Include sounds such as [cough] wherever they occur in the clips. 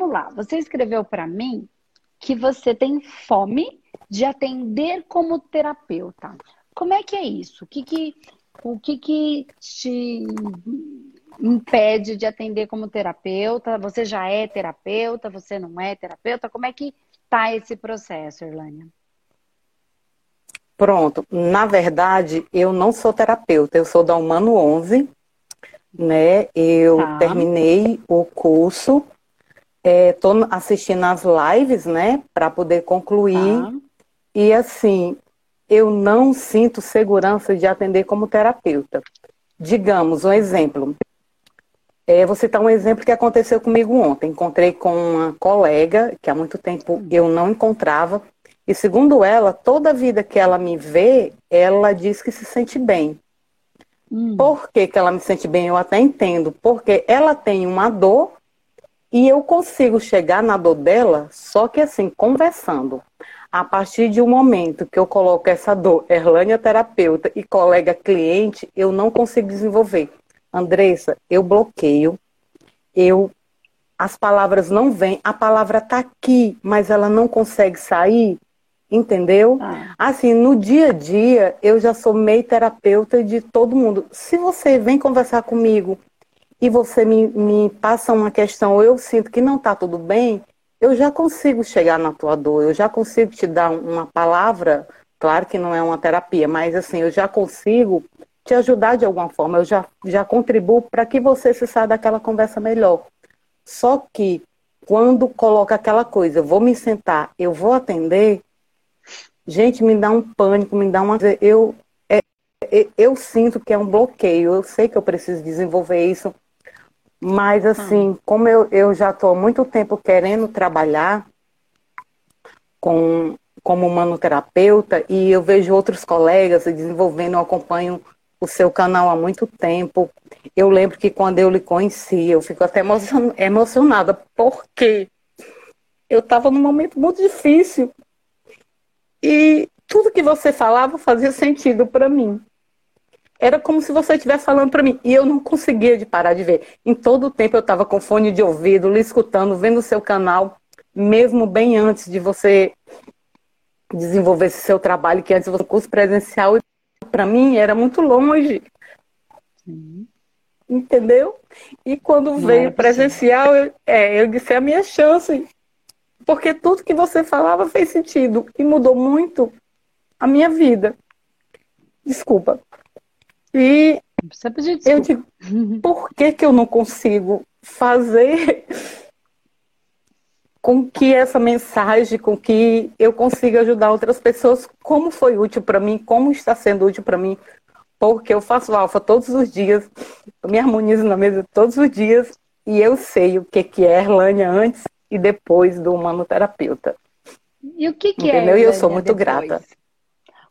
vamos lá. Você escreveu para mim que você tem fome de atender como terapeuta. Como é que é isso? O que que, o que, que te impede de atender como terapeuta? Você já é terapeuta? Você não é terapeuta? Como é que tá esse processo, Irlânia? Pronto. Na verdade, eu não sou terapeuta, eu sou da Humano 11, né? Eu tá. terminei o curso, estou é, assistindo as lives, né, para poder concluir. Tá. E assim, eu não sinto segurança de atender como terapeuta. Digamos, um exemplo. É, vou citar um exemplo que aconteceu comigo ontem. Encontrei com uma colega que há muito tempo eu não encontrava. E segundo ela, toda vida que ela me vê, ela diz que se sente bem. Hum. Por que, que ela me sente bem? Eu até entendo. Porque ela tem uma dor e eu consigo chegar na dor dela, só que assim, conversando. A partir de um momento que eu coloco essa dor, Erlânia terapeuta e colega cliente, eu não consigo desenvolver. Andressa, eu bloqueio, eu as palavras não vêm, a palavra está aqui, mas ela não consegue sair, entendeu? Ah. Assim, no dia a dia, eu já sou meio terapeuta de todo mundo. Se você vem conversar comigo e você me, me passa uma questão, eu sinto que não está tudo bem, eu já consigo chegar na tua dor, eu já consigo te dar uma palavra, claro que não é uma terapia, mas assim, eu já consigo te ajudar de alguma forma, eu já, já contribuo para que você se saia daquela conversa melhor. Só que quando coloca aquela coisa, vou me sentar, eu vou atender, gente, me dá um pânico, me dá uma. Eu, é, é, eu sinto que é um bloqueio, eu sei que eu preciso desenvolver isso, mas assim, como eu, eu já estou há muito tempo querendo trabalhar com, como manoterapeuta e eu vejo outros colegas desenvolvendo, eu acompanho o seu canal há muito tempo. Eu lembro que quando eu lhe conheci, eu fico até emocionada, porque eu estava num momento muito difícil e tudo que você falava fazia sentido para mim. Era como se você estivesse falando para mim e eu não conseguia de parar de ver. Em todo o tempo eu estava com fone de ouvido, lhe escutando, vendo o seu canal, mesmo bem antes de você desenvolver esse seu trabalho, que antes você curso presencial para mim era muito longe. Sim. Entendeu? E quando Não veio presencial, eu, é, eu disse é a minha chance. Porque tudo que você falava fez sentido e mudou muito a minha vida. Desculpa. E eu digo, por que, que eu não consigo fazer com que essa mensagem, com que eu consiga ajudar outras pessoas, como foi útil para mim, como está sendo útil para mim, porque eu faço alfa todos os dias, eu me harmonizo na mesa todos os dias e eu sei o que, que é Erlânia antes e depois do humanoterapeuta. E o que, que é Entendeu? é E eu sou muito depois? grata.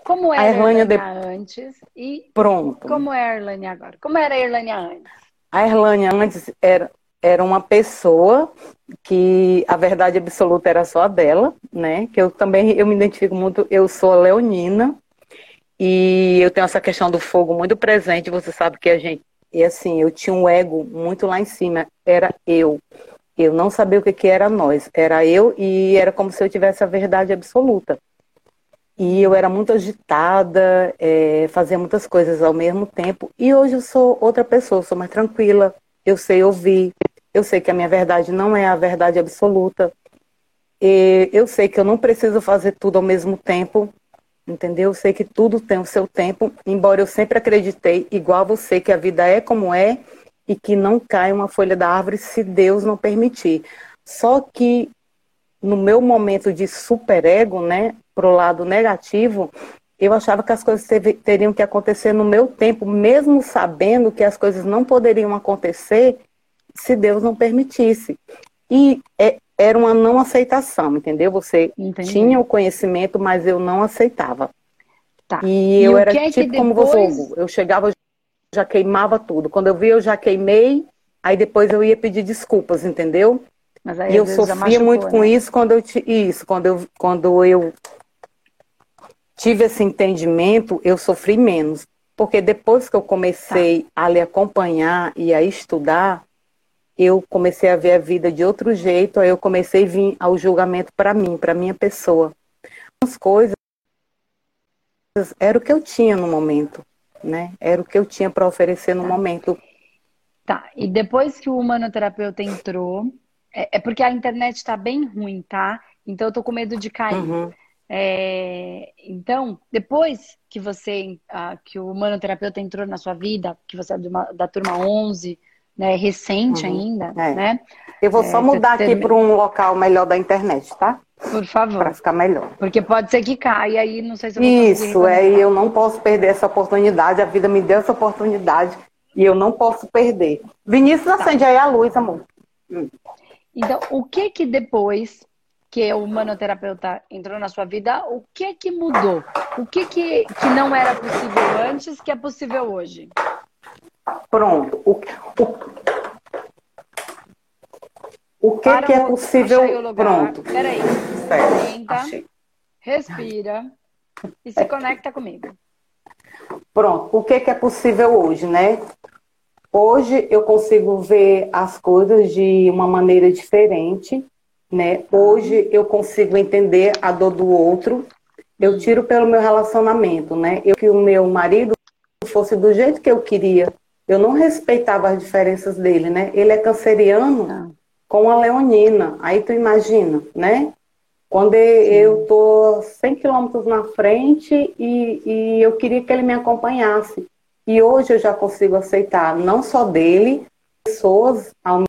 Como era a Erlânia, de... antes e Pronto. como é a Erlânia agora? Como era a Erlânia antes? A Erlânia antes era era uma pessoa que a verdade absoluta era só dela, né? Que eu também eu me identifico muito, eu sou leonina e eu tenho essa questão do fogo muito presente, você sabe que a gente e assim, eu tinha um ego muito lá em cima, era eu. Eu não sabia o que, que era nós, era eu e era como se eu tivesse a verdade absoluta. E eu era muito agitada, é, fazia muitas coisas ao mesmo tempo. E hoje eu sou outra pessoa, sou mais tranquila, eu sei ouvir, eu sei que a minha verdade não é a verdade absoluta. E eu sei que eu não preciso fazer tudo ao mesmo tempo, entendeu? Eu sei que tudo tem o seu tempo, embora eu sempre acreditei, igual você, que a vida é como é e que não cai uma folha da árvore se Deus não permitir. Só que no meu momento de superego, né, pro lado negativo, eu achava que as coisas teriam que acontecer no meu tempo, mesmo sabendo que as coisas não poderiam acontecer se Deus não permitisse. E é, era uma não aceitação, entendeu? Você Entendi. tinha o conhecimento, mas eu não aceitava. Tá. E, e eu era é tipo como depois... você, eu chegava, já queimava tudo. Quando eu vi, eu já queimei, aí depois eu ia pedir desculpas, entendeu? e eu sofria machucou, muito né? com isso quando eu isso, quando eu, quando eu tive esse entendimento, eu sofri menos. Porque depois que eu comecei tá. a lhe acompanhar e a estudar, eu comecei a ver a vida de outro jeito, aí eu comecei a vir ao julgamento para mim, para minha pessoa. As coisas era o que eu tinha no momento, né? Era o que eu tinha para oferecer no tá. momento. Tá. E depois que o humanoterapeuta entrou, é, é porque a internet está bem ruim, tá? Então eu tô com medo de cair. Uhum. É, então, depois que você, que o humanoterapeuta entrou na sua vida, que você é uma, da turma 11, né, recente uhum. ainda, é. né? Eu vou só é, mudar aqui para um local melhor da internet, tá? Por favor. Para ficar melhor. Porque pode ser que caia aí, não sei se eu vou Isso, é, e eu não posso perder essa oportunidade, a vida me deu essa oportunidade e eu não posso perder. Vinícius, tá. acende aí a luz, amor. Hum. Então, o que que depois que o humanoterapeuta entrou na sua vida, o que que mudou? O que que, que não era possível antes que é possível hoje? Pronto. O, o, o que, que é possível? Pronto. Peraí. Senta, respira e se conecta comigo. Pronto. O que, que é possível hoje, né? Hoje eu consigo ver as coisas de uma maneira diferente, né? Hoje eu consigo entender a dor do outro. Eu tiro pelo meu relacionamento, né? Eu que o meu marido fosse do jeito que eu queria. Eu não respeitava as diferenças dele, né? Ele é canceriano ah. com a leonina. Aí tu imagina, né? Quando eu tô 100 quilômetros na frente e, e eu queria que ele me acompanhasse. E hoje eu já consigo aceitar não só dele, pessoas ao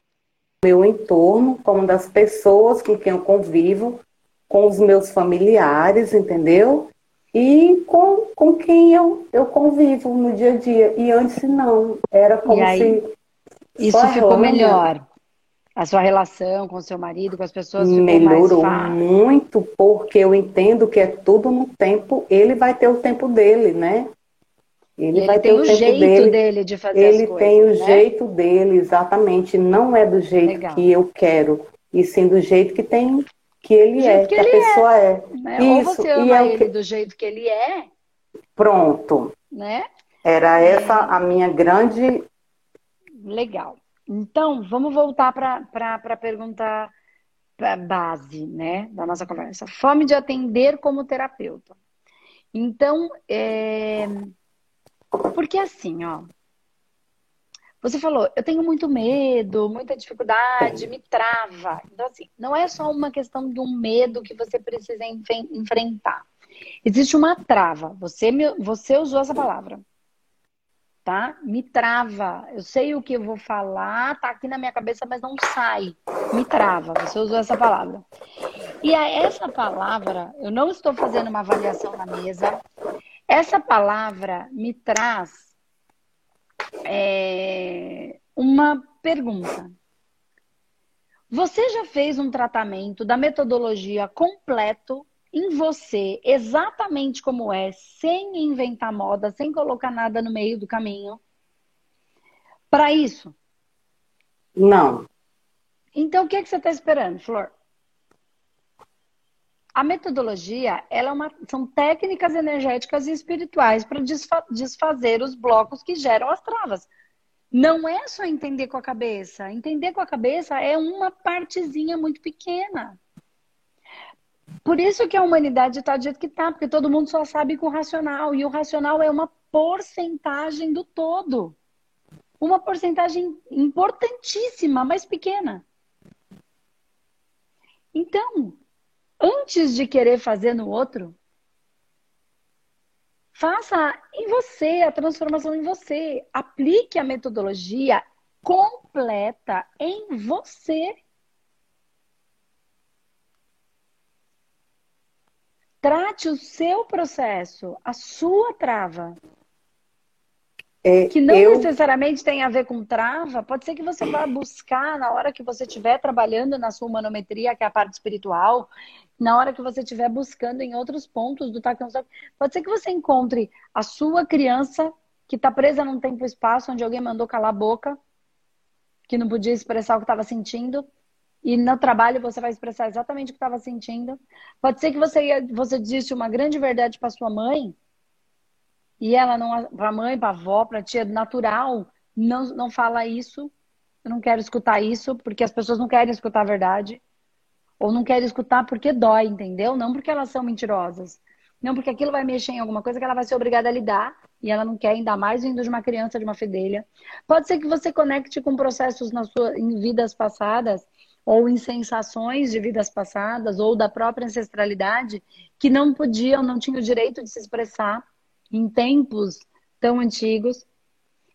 meu entorno, como das pessoas com quem eu convivo, com os meus familiares, entendeu? E com, com quem eu, eu convivo no dia a dia. E antes não, era como aí, se. Isso ficou melhor. A sua relação com o seu marido, com as pessoas melhorou muito, porque eu entendo que é tudo no tempo, ele vai ter o tempo dele, né? Ele, vai ter o, o jeito dele, dele, de fazer Ele coisas, tem o né? jeito dele, exatamente. Não é do jeito Legal. que eu quero, e sim do jeito que tem que ele é, que, que a pessoa é. é. Né? Isso. Ou você ama e é ele que... do jeito que ele é. Pronto. Né? Era essa é... a minha grande. Legal. Então, vamos voltar para a pergunta base né, da nossa conversa. Fome de atender como terapeuta. Então, é... Porque assim, ó. Você falou, eu tenho muito medo, muita dificuldade, me trava. Então, assim, não é só uma questão de um medo que você precisa enfrentar. Existe uma trava. Você, me, você usou essa palavra. Tá? Me trava. Eu sei o que eu vou falar, tá aqui na minha cabeça, mas não sai. Me trava. Você usou essa palavra. E a essa palavra, eu não estou fazendo uma avaliação na mesa. Essa palavra me traz é, uma pergunta. Você já fez um tratamento da metodologia completo em você, exatamente como é, sem inventar moda, sem colocar nada no meio do caminho? Para isso? Não. Então, o que, é que você está esperando, Flor? A metodologia, ela é uma, são técnicas energéticas e espirituais para desfa, desfazer os blocos que geram as travas. Não é só entender com a cabeça. Entender com a cabeça é uma partezinha muito pequena. Por isso que a humanidade está do jeito que está, porque todo mundo só sabe com o racional. E o racional é uma porcentagem do todo. Uma porcentagem importantíssima, mas pequena. Então, antes de querer fazer no outro, faça em você a transformação em você. Aplique a metodologia completa em você. Trate o seu processo, a sua trava. É, que não eu... necessariamente tem a ver com trava, pode ser que você vá buscar na hora que você estiver trabalhando na sua manometria, que é a parte espiritual, na hora que você estiver buscando em outros pontos do Takan pode ser que você encontre a sua criança que está presa num tempo e espaço onde alguém mandou calar a boca, que não podia expressar o que estava sentindo, e no trabalho você vai expressar exatamente o que estava sentindo. Pode ser que você, você disse uma grande verdade para sua mãe, e ela não, para mãe, para avó, para tia natural, não, não fala isso, eu não quero escutar isso, porque as pessoas não querem escutar a verdade. Ou não querem escutar porque dói, entendeu? Não porque elas são mentirosas. Não porque aquilo vai mexer em alguma coisa que ela vai ser obrigada a lidar e ela não quer, ainda mais vindo de uma criança, de uma fedelha. Pode ser que você conecte com processos na sua, em vidas passadas ou em sensações de vidas passadas ou da própria ancestralidade que não podiam, não tinham o direito de se expressar em tempos tão antigos.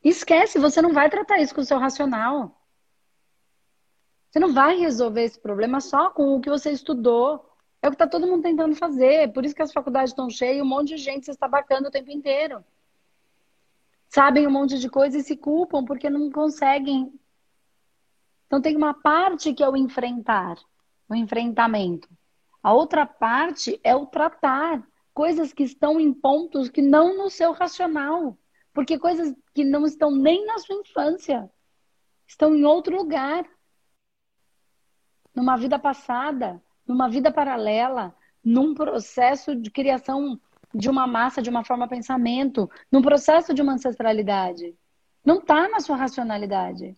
Esquece, você não vai tratar isso com o seu racional. Você não vai resolver esse problema só com o que você estudou. É o que está todo mundo tentando fazer. Por isso que as faculdades estão cheias, um monte de gente se está bacando o tempo inteiro. Sabem um monte de coisa e se culpam porque não conseguem. Então tem uma parte que é o enfrentar, o enfrentamento. A outra parte é o tratar coisas que estão em pontos que não no seu racional. Porque coisas que não estão nem na sua infância estão em outro lugar. Numa vida passada, numa vida paralela, num processo de criação de uma massa, de uma forma de pensamento, num processo de uma ancestralidade. Não está na sua racionalidade.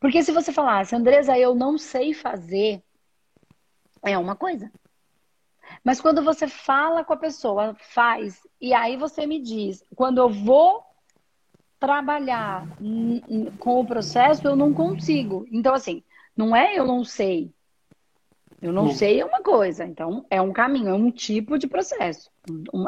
Porque se você falasse, Andresa, eu não sei fazer, é uma coisa. Mas quando você fala com a pessoa, faz, e aí você me diz, quando eu vou trabalhar com o processo, eu não consigo. Então, assim, não é eu não sei. Eu não sei é uma coisa. Então, é um caminho, é um tipo de processo.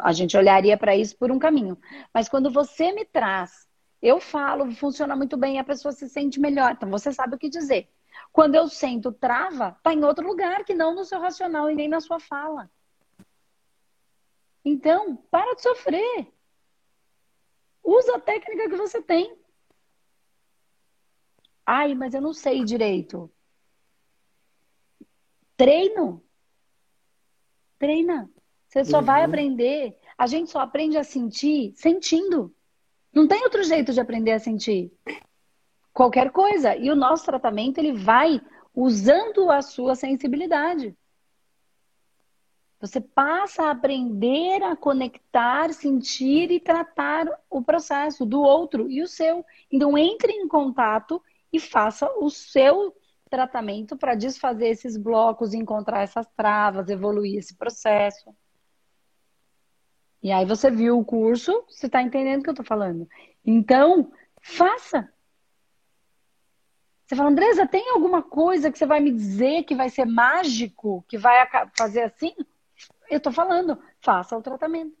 A gente olharia para isso por um caminho. Mas quando você me traz, eu falo, funciona muito bem, a pessoa se sente melhor. Então, você sabe o que dizer. Quando eu sento trava, tá em outro lugar que não no seu racional e nem na sua fala. Então, para de sofrer. Usa a técnica que você tem. Ai, mas eu não sei direito. Treino. Treina. Você só uhum. vai aprender. A gente só aprende a sentir sentindo. Não tem outro jeito de aprender a sentir. Qualquer coisa. E o nosso tratamento, ele vai usando a sua sensibilidade. Você passa a aprender a conectar, sentir e tratar o processo do outro e o seu. Então, entre em contato e faça o seu tratamento para desfazer esses blocos, encontrar essas travas, evoluir esse processo. E aí você viu o curso, você está entendendo o que eu estou falando. Então, faça. Você fala, Andresa, tem alguma coisa que você vai me dizer que vai ser mágico, que vai fazer assim? Eu estou falando, faça o tratamento.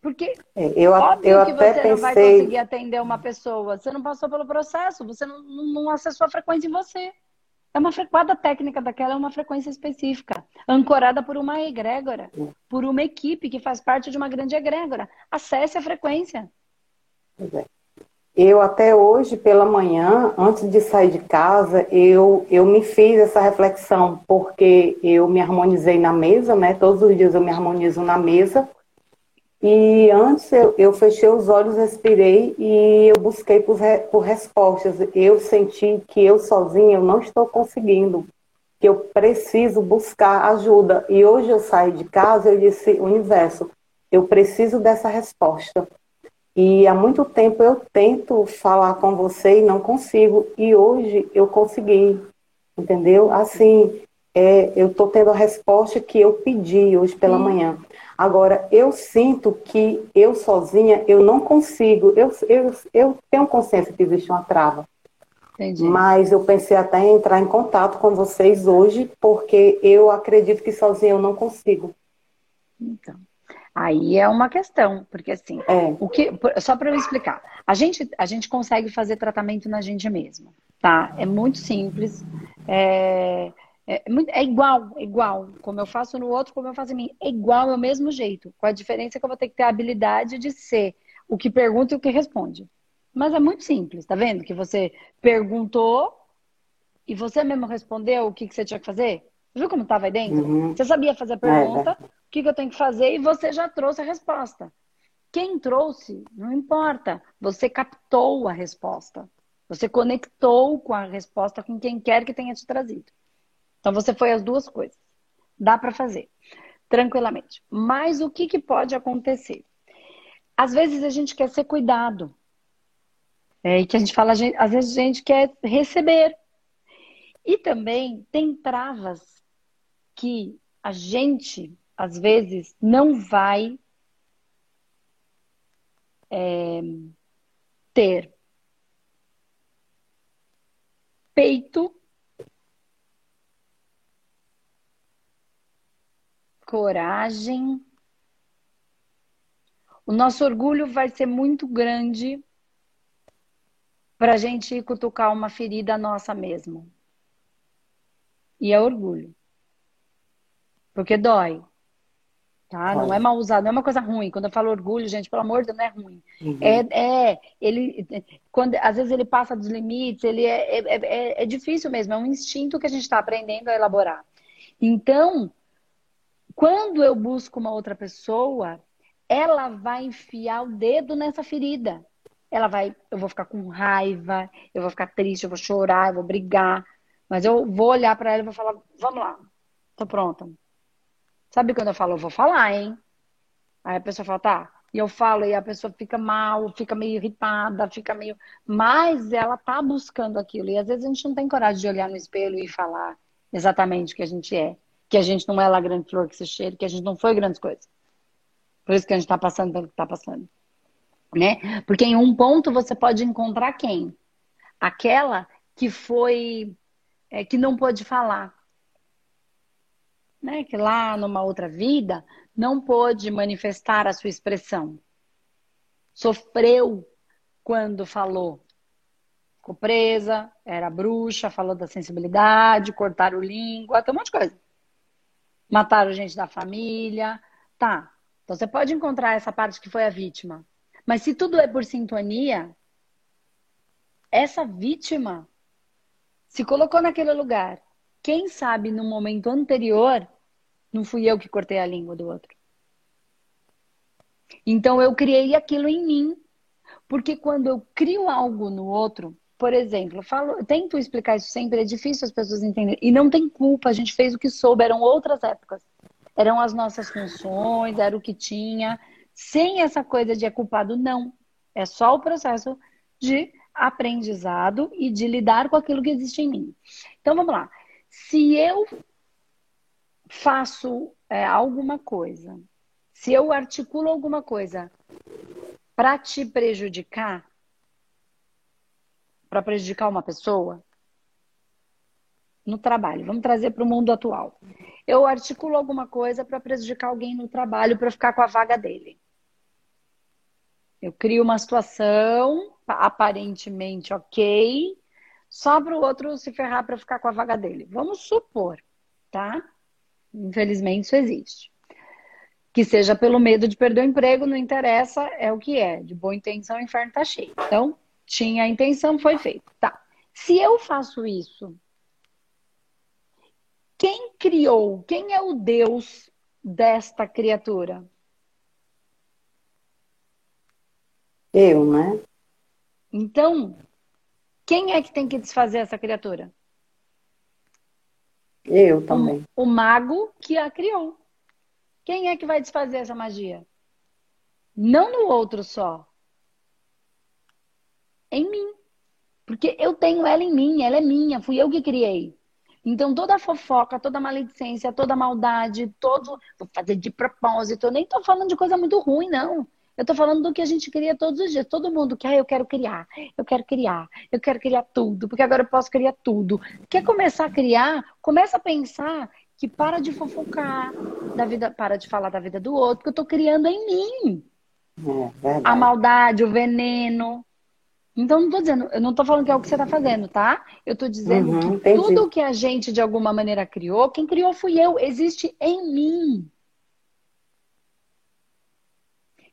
Porque é, eu, óbvio eu que você pensei... não vai conseguir atender uma pessoa. Você não passou pelo processo, você não, não acessou a frequência em você. É uma frequência técnica daquela é uma frequência específica, ancorada por uma egrégora, por uma equipe que faz parte de uma grande egrégora. Acesse a frequência. É. Eu até hoje pela manhã, antes de sair de casa, eu, eu me fiz essa reflexão, porque eu me harmonizei na mesa, né? Todos os dias eu me harmonizo na mesa e antes eu, eu, fechei os olhos, respirei e eu busquei por, por respostas. Eu senti que eu sozinha eu não estou conseguindo, que eu preciso buscar ajuda. E hoje eu saí de casa eu disse, universo, eu preciso dessa resposta. E há muito tempo eu tento falar com você e não consigo. E hoje eu consegui, entendeu? Assim, é, eu estou tendo a resposta que eu pedi hoje pela Sim. manhã. Agora, eu sinto que eu sozinha, eu não consigo. Eu, eu, eu tenho consciência que existe uma trava. Entendi. Mas eu pensei até em entrar em contato com vocês hoje, porque eu acredito que sozinha eu não consigo. Então, aí é uma questão, porque assim, é. o que, só para eu explicar, a gente, a gente consegue fazer tratamento na gente mesma, tá? É muito simples. É, é, é, igual, é igual. Como eu faço no outro, como eu faço em mim. É igual, é o mesmo jeito. Com a diferença que eu vou ter que ter a habilidade de ser o que pergunta e o que responde. Mas é muito simples, tá vendo? Que você perguntou e você mesmo respondeu o que, que você tinha que fazer. Viu como estava aí dentro? Uhum. Você sabia fazer a pergunta, é, é. O que, que eu tenho que fazer, e você já trouxe a resposta. Quem trouxe, não importa. Você captou a resposta. Você conectou com a resposta com quem quer que tenha te trazido. Então você foi as duas coisas. Dá para fazer tranquilamente. Mas o que, que pode acontecer? Às vezes a gente quer ser cuidado. É, e que a gente fala, às vezes a gente quer receber. E também tem travas que a gente, às vezes, não vai é, ter peito, coragem. O nosso orgulho vai ser muito grande para a gente cutucar uma ferida nossa mesmo. E é orgulho. Porque dói. Tá? Não é mal usado, não é uma coisa ruim. Quando eu falo orgulho, gente, pelo amor de Deus, não é ruim. Uhum. É, é, ele, quando, às vezes ele passa dos limites, ele é, é, é, é difícil mesmo, é um instinto que a gente está aprendendo a elaborar. Então, quando eu busco uma outra pessoa, ela vai enfiar o dedo nessa ferida. Ela vai, eu vou ficar com raiva, eu vou ficar triste, eu vou chorar, eu vou brigar, mas eu vou olhar para ela e vou falar: "Vamos lá. Tô pronta. Sabe quando eu falo, eu vou falar, hein? Aí a pessoa fala, tá. E eu falo, e a pessoa fica mal, fica meio irritada, fica meio. Mas ela tá buscando aquilo. E às vezes a gente não tem coragem de olhar no espelho e falar exatamente o que a gente é. Que a gente não é lá grande flor que se cheira, que a gente não foi grandes coisas. Por isso que a gente tá passando pelo que tá passando. Né? Porque em um ponto você pode encontrar quem? Aquela que foi. É, que não pôde falar né, que lá numa outra vida não pôde manifestar a sua expressão. Sofreu quando falou. Ficou presa, era bruxa, falou da sensibilidade, cortaram língua, tem um monte de coisa. Mataram gente da família. Tá. Então você pode encontrar essa parte que foi a vítima. Mas se tudo é por sintonia, essa vítima se colocou naquele lugar quem sabe no momento anterior não fui eu que cortei a língua do outro. Então eu criei aquilo em mim. Porque quando eu crio algo no outro, por exemplo, eu falo, eu tento explicar isso sempre, é difícil as pessoas entenderem. E não tem culpa, a gente fez o que soube, eram outras épocas. Eram as nossas funções, era o que tinha. Sem essa coisa de é culpado, não. É só o processo de aprendizado e de lidar com aquilo que existe em mim. Então vamos lá. Se eu faço é, alguma coisa, se eu articulo alguma coisa para te prejudicar, para prejudicar uma pessoa, no trabalho, vamos trazer para o mundo atual. Eu articulo alguma coisa para prejudicar alguém no trabalho, para ficar com a vaga dele. Eu crio uma situação aparentemente ok, só para o outro se ferrar para ficar com a vaga dele. Vamos supor, tá? Infelizmente isso existe. Que seja pelo medo de perder o emprego, não interessa, é o que é. De boa intenção, o inferno tá cheio. Então, tinha a intenção, foi feito. Tá. Se eu faço isso, quem criou? Quem é o Deus desta criatura? Eu, né? Então, quem é que tem que desfazer essa criatura? Eu também. O, o mago que a criou. Quem é que vai desfazer essa magia? Não no outro só. Em mim. Porque eu tenho ela em mim, ela é minha, fui eu que criei. Então toda fofoca, toda maledicência, toda maldade, todo. Vou fazer de propósito. Eu nem tô falando de coisa muito ruim, não. Eu tô falando do que a gente cria todos os dias. Todo mundo quer, ah, eu quero criar, eu quero criar, eu quero criar tudo, porque agora eu posso criar tudo. Quer começar a criar? Começa a pensar que para de fofocar da vida, para de falar da vida do outro, porque eu tô criando em mim. É, a maldade, o veneno. Então, não dizendo, eu não tô falando que é o que você tá fazendo, tá? Eu tô dizendo uhum, que entendi. tudo que a gente de alguma maneira criou, quem criou fui eu, existe em mim.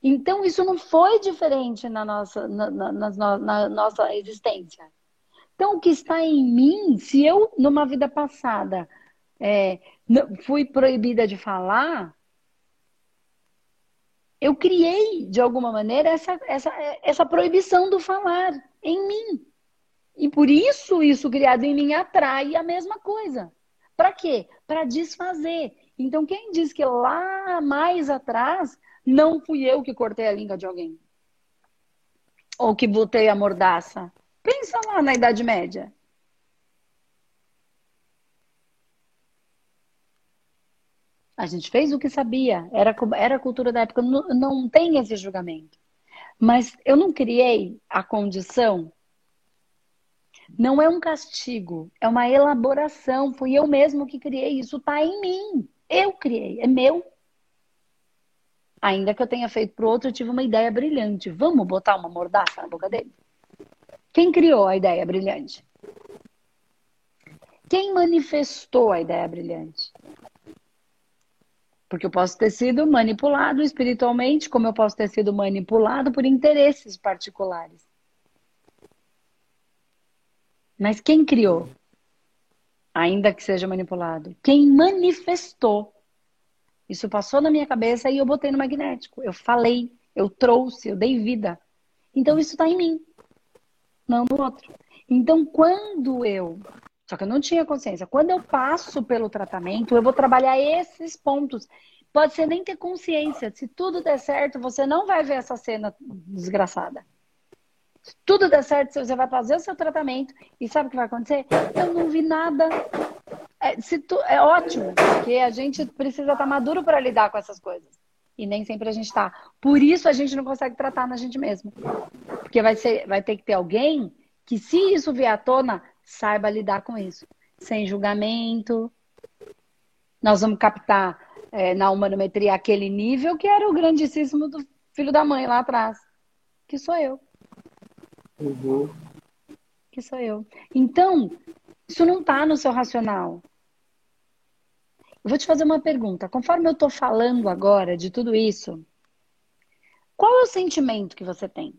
Então, isso não foi diferente na nossa, na, na, na, na nossa existência. Então, o que está em mim, se eu, numa vida passada, é, fui proibida de falar, eu criei, de alguma maneira, essa, essa, essa proibição do falar em mim. E por isso, isso criado em mim atrai a mesma coisa. Para quê? Para desfazer. Então, quem diz que lá mais atrás não fui eu que cortei a língua de alguém. Ou que botei a mordaça? Pensa lá na Idade Média. A gente fez o que sabia, era, era a cultura da época, não, não tem esse julgamento. Mas eu não criei a condição. Não é um castigo, é uma elaboração. Fui eu mesmo que criei, isso está em mim. Eu criei, é meu. Ainda que eu tenha feito para o outro, eu tive uma ideia brilhante. Vamos botar uma mordaça na boca dele? Quem criou a ideia brilhante? Quem manifestou a ideia brilhante? Porque eu posso ter sido manipulado espiritualmente, como eu posso ter sido manipulado por interesses particulares. Mas quem criou? Ainda que seja manipulado. Quem manifestou? Isso passou na minha cabeça e eu botei no magnético. Eu falei, eu trouxe, eu dei vida. Então isso está em mim, não no outro. Então quando eu só que eu não tinha consciência. Quando eu passo pelo tratamento, eu vou trabalhar esses pontos. Pode ser nem ter consciência. Se tudo der certo, você não vai ver essa cena desgraçada. Se tudo der certo, você vai fazer o seu tratamento e sabe o que vai acontecer? Eu não vi nada. É, se tu, é ótimo, porque a gente precisa estar maduro para lidar com essas coisas. E nem sempre a gente está. Por isso a gente não consegue tratar na gente mesmo. Porque vai, ser, vai ter que ter alguém que, se isso vier à tona, saiba lidar com isso. Sem julgamento. Nós vamos captar é, na humanometria aquele nível que era o grandíssimo do filho da mãe lá atrás. Que sou eu. Uhum. Que sou eu. Então, isso não está no seu racional. Eu vou te fazer uma pergunta. Conforme eu estou falando agora de tudo isso, qual é o sentimento que você tem?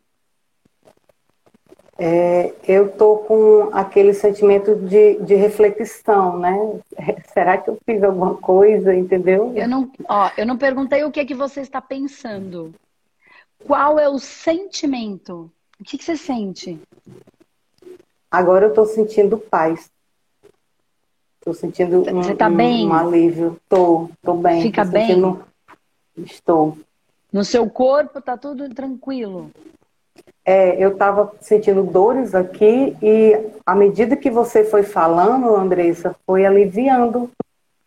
é, eu estou com aquele sentimento de, de reflexão, né? [laughs] Será que eu fiz alguma coisa, entendeu? Eu não, ó, eu não perguntei o que é que você está pensando. Qual é o sentimento? O que, que você sente? Agora eu estou sentindo paz. Estou sentindo um, você tá bem? um alívio. Estou bem. Fica tô bem? Sentindo... Estou. No seu corpo tá tudo tranquilo? é, eu estava sentindo dores aqui e à medida que você foi falando, Andressa, foi aliviando,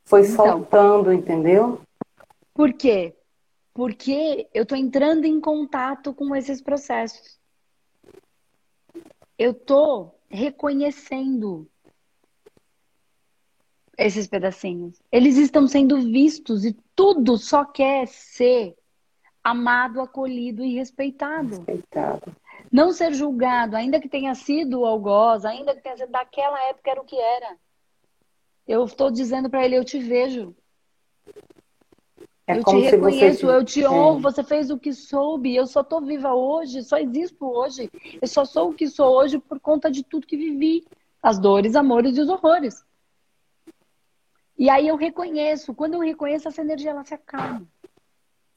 foi então, soltando, entendeu? Por quê? Porque eu estou entrando em contato com esses processos. Eu estou reconhecendo esses pedacinhos. Eles estão sendo vistos e tudo só quer ser amado, acolhido e respeitado. Respeitado. Não ser julgado, ainda que tenha sido algoz, ainda que tenha sido daquela época era o que era. Eu estou dizendo para ele, eu te vejo. É eu te reconheço, você... eu te honro, é. você fez o que soube, eu só estou viva hoje, só existo hoje. Eu só sou o que sou hoje por conta de tudo que vivi. As dores, amores e os horrores. E aí eu reconheço. Quando eu reconheço, essa energia ela se acalma.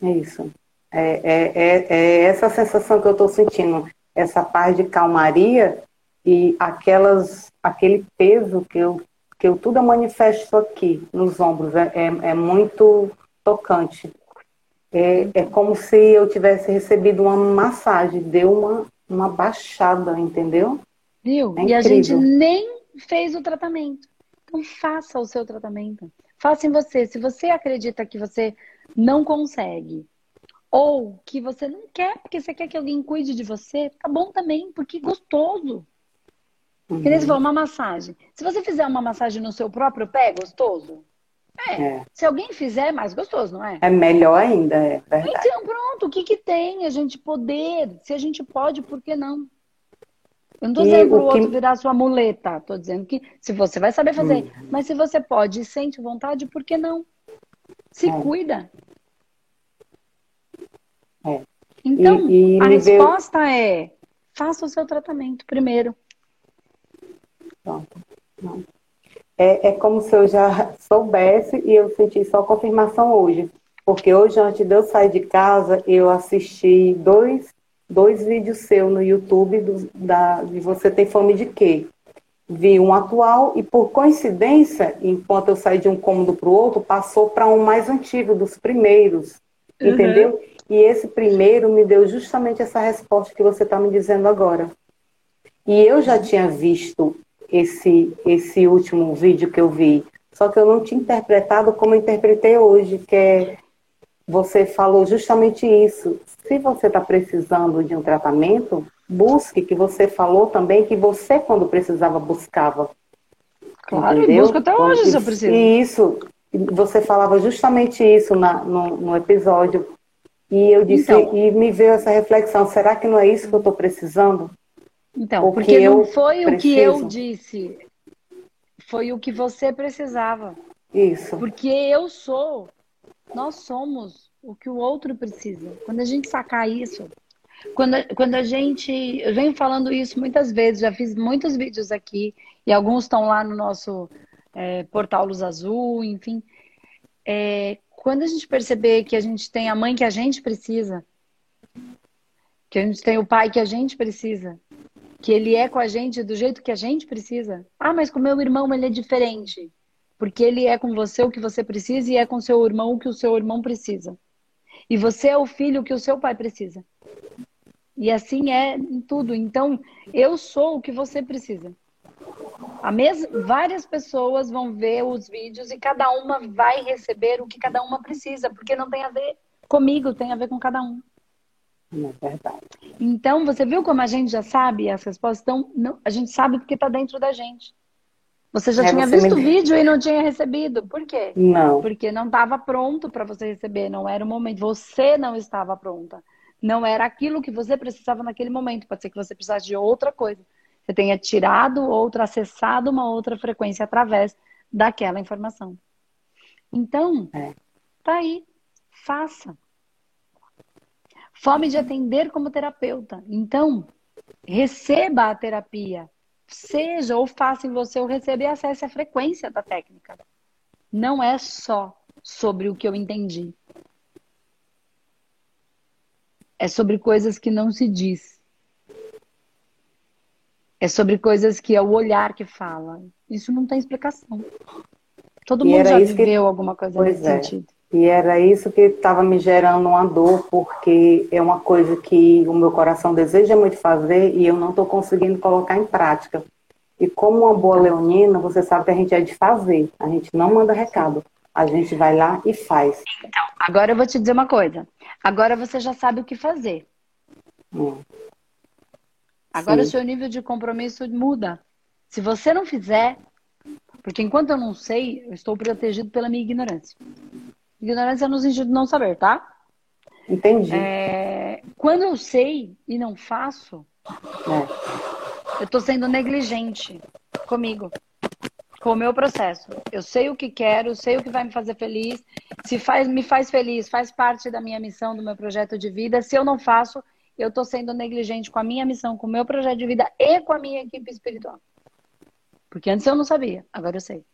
É isso. É, é, é, é essa sensação que eu estou sentindo essa paz de calmaria e aquelas, aquele peso que eu, que eu tudo manifesto aqui nos ombros. É, é, é muito tocante. É, é como se eu tivesse recebido uma massagem, deu uma, uma baixada, entendeu? Viu? É e a gente nem fez o tratamento. Então faça o seu tratamento. Faça em você. Se você acredita que você não consegue, ou que você não quer, porque você quer que alguém cuide de você, tá bom também, porque gostoso. Uhum. Que nem você falou, uma massagem. Se você fizer uma massagem no seu próprio pé, é gostoso? É. é. Se alguém fizer, é mais gostoso, não é? É melhor ainda, é verdade. Então, pronto, o que que tem a gente poder? Se a gente pode, por que não? Eu não tô dizendo pro outro virar sua muleta. Tô dizendo que se você vai saber fazer. Uhum. Mas se você pode e sente vontade, por que não? Se é. cuida. É. Então, e, e a resposta é: faça o seu tratamento primeiro. Pronto. É, é como se eu já soubesse e eu senti só confirmação hoje. Porque hoje, antes de eu sair de casa, eu assisti dois, dois vídeos seus no YouTube do, da, de Você Tem Fome de Quê? Vi um atual e, por coincidência, enquanto eu saí de um cômodo para o outro, passou para um mais antigo, dos primeiros. Uhum. Entendeu? E esse primeiro me deu justamente essa resposta que você está me dizendo agora. E eu já tinha visto esse, esse último vídeo que eu vi, só que eu não tinha interpretado como eu interpretei hoje, que é você falou justamente isso. Se você está precisando de um tratamento, busque, que você falou também que você, quando precisava, buscava. Claro, entendeu? busco até hoje, se eu preciso. E isso, você falava justamente isso na, no, no episódio. E eu disse, então, e me veio essa reflexão, será que não é isso que eu estou precisando? Então, porque não foi preciso? o que eu disse, foi o que você precisava. Isso. Porque eu sou, nós somos o que o outro precisa. Quando a gente sacar isso, quando, quando a gente. Eu venho falando isso muitas vezes, já fiz muitos vídeos aqui, e alguns estão lá no nosso é, portal Luz Azul, enfim. É, quando a gente perceber que a gente tem a mãe que a gente precisa, que a gente tem o pai que a gente precisa, que ele é com a gente do jeito que a gente precisa. Ah, mas com meu irmão ele é diferente. Porque ele é com você o que você precisa e é com seu irmão o que o seu irmão precisa. E você é o filho que o seu pai precisa. E assim é em tudo. Então, eu sou o que você precisa. A mes... Várias pessoas vão ver os vídeos e cada uma vai receber o que cada uma precisa, porque não tem a ver comigo, tem a ver com cada um. É verdade. Então, você viu como a gente já sabe as respostas? Então, não, a gente sabe porque está dentro da gente. Você já é, tinha você visto o me... vídeo e não tinha recebido. Por quê? Não. Porque não estava pronto para você receber, não era o momento. Você não estava pronta. Não era aquilo que você precisava naquele momento. Pode ser que você precisasse de outra coisa. Você tenha tirado outra, acessado uma outra frequência através daquela informação. Então, é. tá aí. Faça. Fome de atender como terapeuta. Então, receba a terapia. Seja ou faça em você ou receba e acesse a frequência da técnica. Não é só sobre o que eu entendi. É sobre coisas que não se diz. É sobre coisas que é o olhar que fala. Isso não tem explicação. Todo e mundo já viveu que... alguma coisa pois nesse é. sentido. E era isso que estava me gerando uma dor, porque é uma coisa que o meu coração deseja muito fazer e eu não estou conseguindo colocar em prática. E como uma boa leonina, você sabe que a gente é de fazer, a gente não manda recado. A gente vai lá e faz. Então, agora eu vou te dizer uma coisa. Agora você já sabe o que fazer. Hum. Agora Sim. o seu nível de compromisso muda. Se você não fizer, porque enquanto eu não sei, eu estou protegido pela minha ignorância. Ignorância no sentido de não saber, tá? Entendi. É, quando eu sei e não faço, é. eu estou sendo negligente comigo, com o meu processo. Eu sei o que quero, sei o que vai me fazer feliz. Se faz, me faz feliz, faz parte da minha missão, do meu projeto de vida. Se eu não faço, eu estou sendo negligente com a minha missão, com o meu projeto de vida e com a minha equipe espiritual. Porque antes eu não sabia, agora eu sei.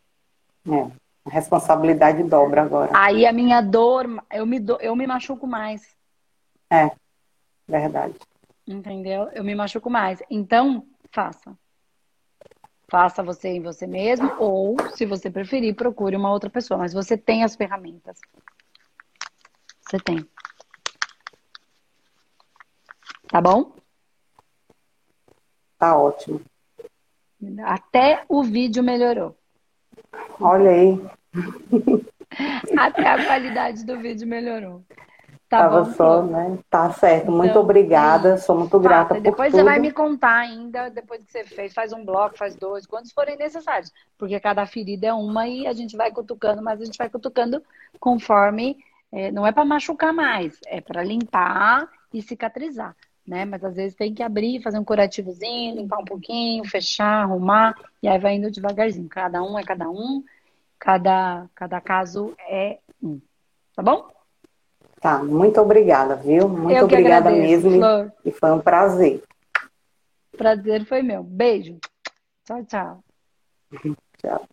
É. A responsabilidade dobra agora. Aí a minha dor, eu me, do, eu me machuco mais. É, verdade. Entendeu? Eu me machuco mais. Então, faça. Faça você em você mesmo, ou, se você preferir, procure uma outra pessoa. Mas você tem as ferramentas. Você tem. Tá bom? Tá ótimo. Até o vídeo melhorou. Olha aí. Até a qualidade do vídeo melhorou. Tá Tava bom, só, né? Tá certo. Muito então, obrigada. Sou muito grata por Depois tudo. você vai me contar ainda, depois que você fez. Faz um bloco, faz dois, quantos forem necessários. Porque cada ferida é uma e a gente vai cutucando, mas a gente vai cutucando conforme... É, não é para machucar mais, é para limpar e cicatrizar né? Mas às vezes tem que abrir, fazer um curativozinho, limpar um pouquinho, fechar, arrumar, e aí vai indo devagarzinho. Cada um é cada um, cada, cada caso é um. Tá bom? Tá, muito obrigada, viu? Muito Eu obrigada agradeço, mesmo. Flor. E foi um prazer. Prazer foi meu. Beijo. Tchau, tchau. [laughs] tchau.